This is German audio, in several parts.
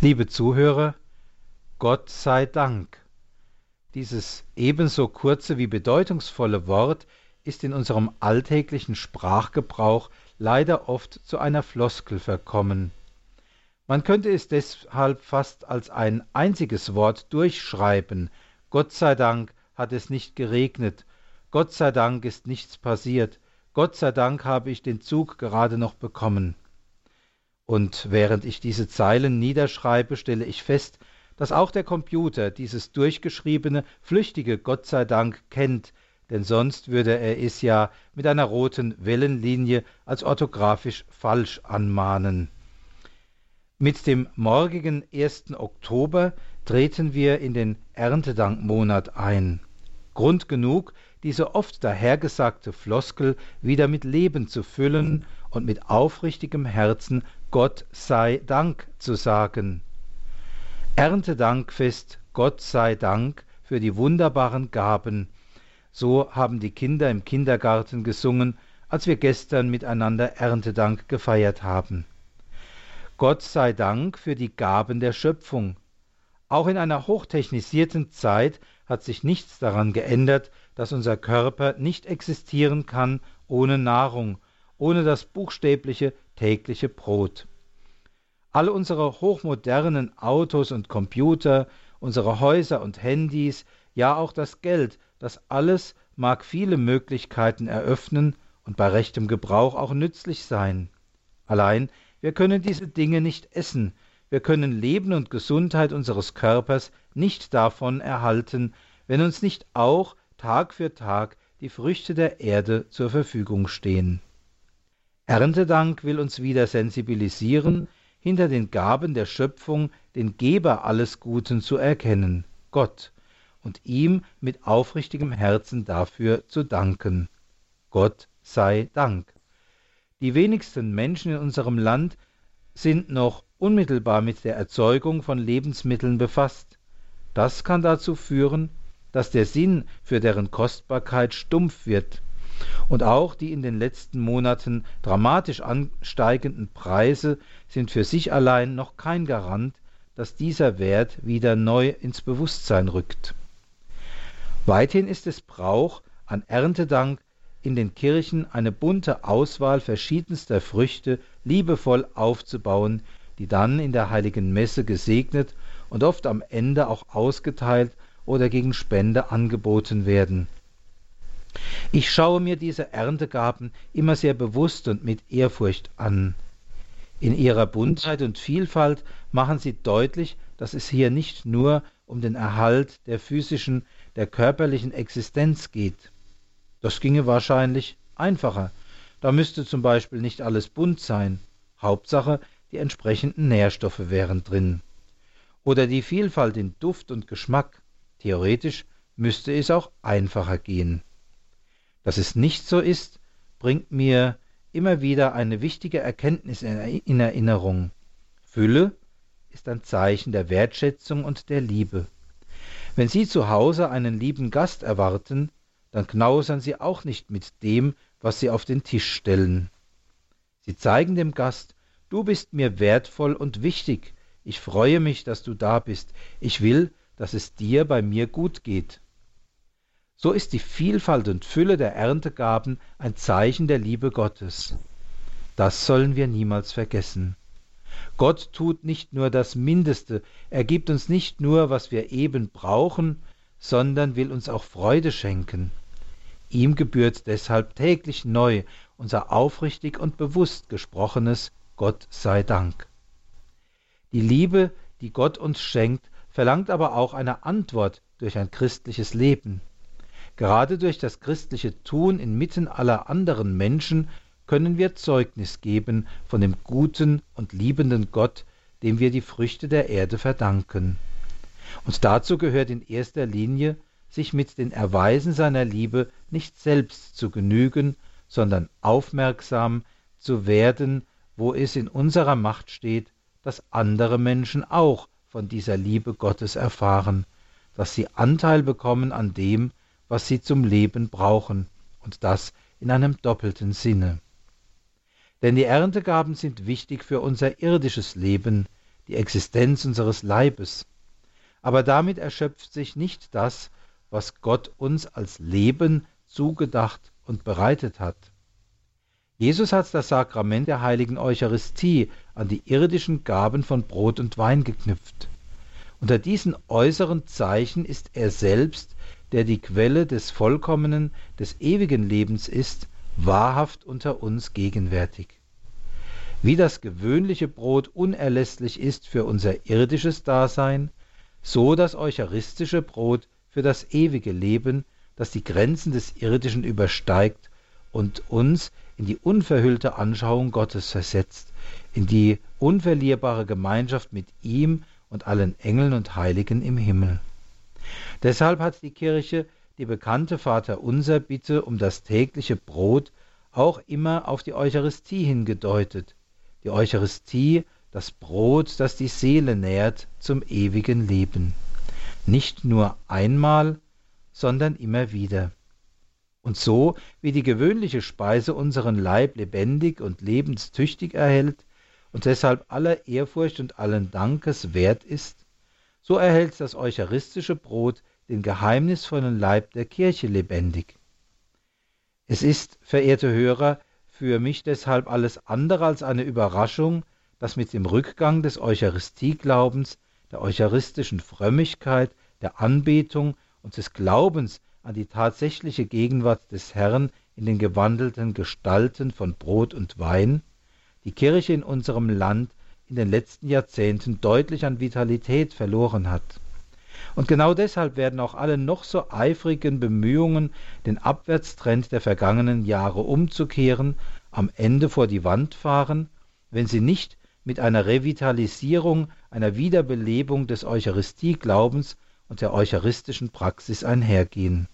Liebe Zuhörer, Gott sei Dank. Dieses ebenso kurze wie bedeutungsvolle Wort ist in unserem alltäglichen Sprachgebrauch leider oft zu einer Floskel verkommen. Man könnte es deshalb fast als ein einziges Wort durchschreiben. Gott sei Dank hat es nicht geregnet. Gott sei Dank ist nichts passiert. Gott sei Dank habe ich den Zug gerade noch bekommen. Und während ich diese Zeilen niederschreibe, stelle ich fest, dass auch der Computer dieses durchgeschriebene, flüchtige Gott sei Dank kennt, denn sonst würde er es ja mit einer roten Wellenlinie als orthografisch falsch anmahnen. Mit dem morgigen 1. Oktober treten wir in den Erntedankmonat ein. Grund genug, diese oft dahergesagte Floskel wieder mit Leben zu füllen und mit aufrichtigem Herzen Gott sei Dank zu sagen. Erntedankfest, Gott sei Dank für die wunderbaren Gaben. So haben die Kinder im Kindergarten gesungen, als wir gestern miteinander Erntedank gefeiert haben. Gott sei Dank für die Gaben der Schöpfung. Auch in einer hochtechnisierten Zeit hat sich nichts daran geändert, dass unser Körper nicht existieren kann ohne Nahrung, ohne das buchstäbliche tägliche Brot. Alle unsere hochmodernen Autos und Computer, unsere Häuser und Handys, ja auch das Geld, das alles mag viele Möglichkeiten eröffnen und bei rechtem Gebrauch auch nützlich sein. Allein wir können diese Dinge nicht essen, wir können Leben und Gesundheit unseres Körpers nicht davon erhalten, wenn uns nicht auch Tag für Tag die Früchte der Erde zur Verfügung stehen. Erntedank will uns wieder sensibilisieren, hinter den Gaben der Schöpfung den Geber alles Guten zu erkennen, Gott, und ihm mit aufrichtigem Herzen dafür zu danken. Gott sei Dank. Die wenigsten Menschen in unserem Land sind noch unmittelbar mit der Erzeugung von Lebensmitteln befasst. Das kann dazu führen, dass der Sinn für deren Kostbarkeit stumpf wird und auch die in den letzten Monaten dramatisch ansteigenden Preise sind für sich allein noch kein Garant, dass dieser Wert wieder neu ins Bewusstsein rückt. Weithin ist es Brauch, an Erntedank in den Kirchen eine bunte Auswahl verschiedenster Früchte liebevoll aufzubauen, die dann in der heiligen Messe gesegnet und oft am Ende auch ausgeteilt oder gegen Spende angeboten werden. Ich schaue mir diese Erntegaben immer sehr bewusst und mit Ehrfurcht an. In ihrer Buntheit und Vielfalt machen sie deutlich, dass es hier nicht nur um den Erhalt der physischen, der körperlichen Existenz geht. Das ginge wahrscheinlich einfacher. Da müsste zum Beispiel nicht alles bunt sein. Hauptsache, die entsprechenden Nährstoffe wären drin. Oder die Vielfalt in Duft und Geschmack. Theoretisch müsste es auch einfacher gehen. Dass es nicht so ist, bringt mir immer wieder eine wichtige Erkenntnis in Erinnerung. Fülle ist ein Zeichen der Wertschätzung und der Liebe. Wenn Sie zu Hause einen lieben Gast erwarten, dann knausern sie auch nicht mit dem, was sie auf den Tisch stellen. Sie zeigen dem Gast, du bist mir wertvoll und wichtig, ich freue mich, dass du da bist, ich will, dass es dir bei mir gut geht. So ist die Vielfalt und Fülle der Erntegaben ein Zeichen der Liebe Gottes. Das sollen wir niemals vergessen. Gott tut nicht nur das Mindeste, er gibt uns nicht nur, was wir eben brauchen, sondern will uns auch Freude schenken. Ihm gebührt deshalb täglich neu unser aufrichtig und bewusst gesprochenes Gott sei Dank. Die Liebe, die Gott uns schenkt, verlangt aber auch eine Antwort durch ein christliches Leben. Gerade durch das christliche Tun inmitten aller anderen Menschen können wir Zeugnis geben von dem guten und liebenden Gott, dem wir die Früchte der Erde verdanken. Und dazu gehört in erster Linie, sich mit den Erweisen seiner Liebe nicht selbst zu genügen, sondern aufmerksam zu werden, wo es in unserer Macht steht, dass andere Menschen auch von dieser Liebe Gottes erfahren, dass sie Anteil bekommen an dem, was sie zum Leben brauchen, und das in einem doppelten Sinne. Denn die Erntegaben sind wichtig für unser irdisches Leben, die Existenz unseres Leibes. Aber damit erschöpft sich nicht das, was Gott uns als Leben zugedacht und bereitet hat. Jesus hat das Sakrament der heiligen Eucharistie an die irdischen Gaben von Brot und Wein geknüpft. Unter diesen äußeren Zeichen ist er selbst, der die Quelle des vollkommenen, des ewigen Lebens ist, wahrhaft unter uns gegenwärtig. Wie das gewöhnliche Brot unerlässlich ist für unser irdisches Dasein, so das eucharistische Brot für das ewige Leben, das die Grenzen des Irdischen übersteigt und uns in die unverhüllte Anschauung Gottes versetzt, in die unverlierbare Gemeinschaft mit ihm und allen Engeln und Heiligen im Himmel. Deshalb hat die Kirche die bekannte Vaterunser Bitte um das tägliche Brot auch immer auf die Eucharistie hingedeutet. Die Eucharistie, das Brot, das die Seele nährt zum ewigen Leben. Nicht nur einmal, sondern immer wieder und so wie die gewöhnliche Speise unseren Leib lebendig und lebenstüchtig erhält und deshalb aller Ehrfurcht und allen Dankes wert ist, so erhält das eucharistische Brot den geheimnisvollen Leib der Kirche lebendig. Es ist, verehrte Hörer, für mich deshalb alles andere als eine Überraschung, dass mit dem Rückgang des Eucharistieglaubens, der eucharistischen Frömmigkeit, der Anbetung und des Glaubens an die tatsächliche Gegenwart des Herrn in den gewandelten Gestalten von Brot und Wein, die Kirche in unserem Land in den letzten Jahrzehnten deutlich an Vitalität verloren hat. Und genau deshalb werden auch alle noch so eifrigen Bemühungen, den Abwärtstrend der vergangenen Jahre umzukehren, am Ende vor die Wand fahren, wenn sie nicht mit einer Revitalisierung, einer Wiederbelebung des Eucharistieglaubens und der eucharistischen Praxis einhergehen.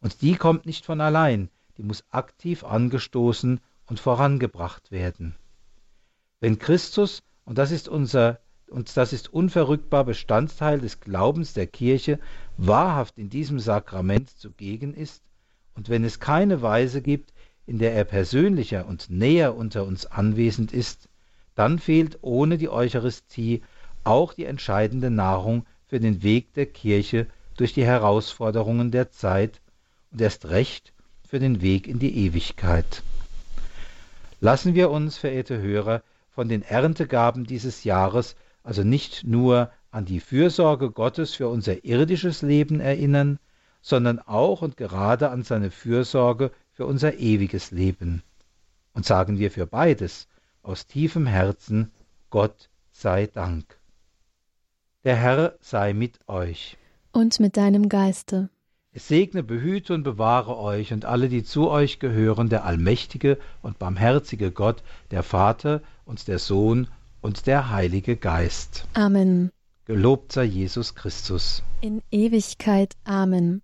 Und die kommt nicht von allein, die muss aktiv angestoßen und vorangebracht werden. Wenn Christus, und das ist unser und das ist unverrückbar Bestandteil des Glaubens der Kirche, wahrhaft in diesem Sakrament zugegen ist, und wenn es keine Weise gibt, in der er persönlicher und näher unter uns anwesend ist, dann fehlt ohne die Eucharistie auch die entscheidende Nahrung für den Weg der Kirche durch die Herausforderungen der Zeit und erst recht für den Weg in die Ewigkeit. Lassen wir uns, verehrte Hörer, von den Erntegaben dieses Jahres also nicht nur an die Fürsorge Gottes für unser irdisches Leben erinnern, sondern auch und gerade an seine Fürsorge für unser ewiges Leben. Und sagen wir für beides aus tiefem Herzen Gott sei Dank. Der Herr sei mit euch. Und mit deinem Geiste. Es segne, behüte und bewahre euch und alle, die zu euch gehören, der allmächtige und barmherzige Gott, der Vater und der Sohn und der Heilige Geist. Amen. Gelobt sei Jesus Christus. In Ewigkeit. Amen.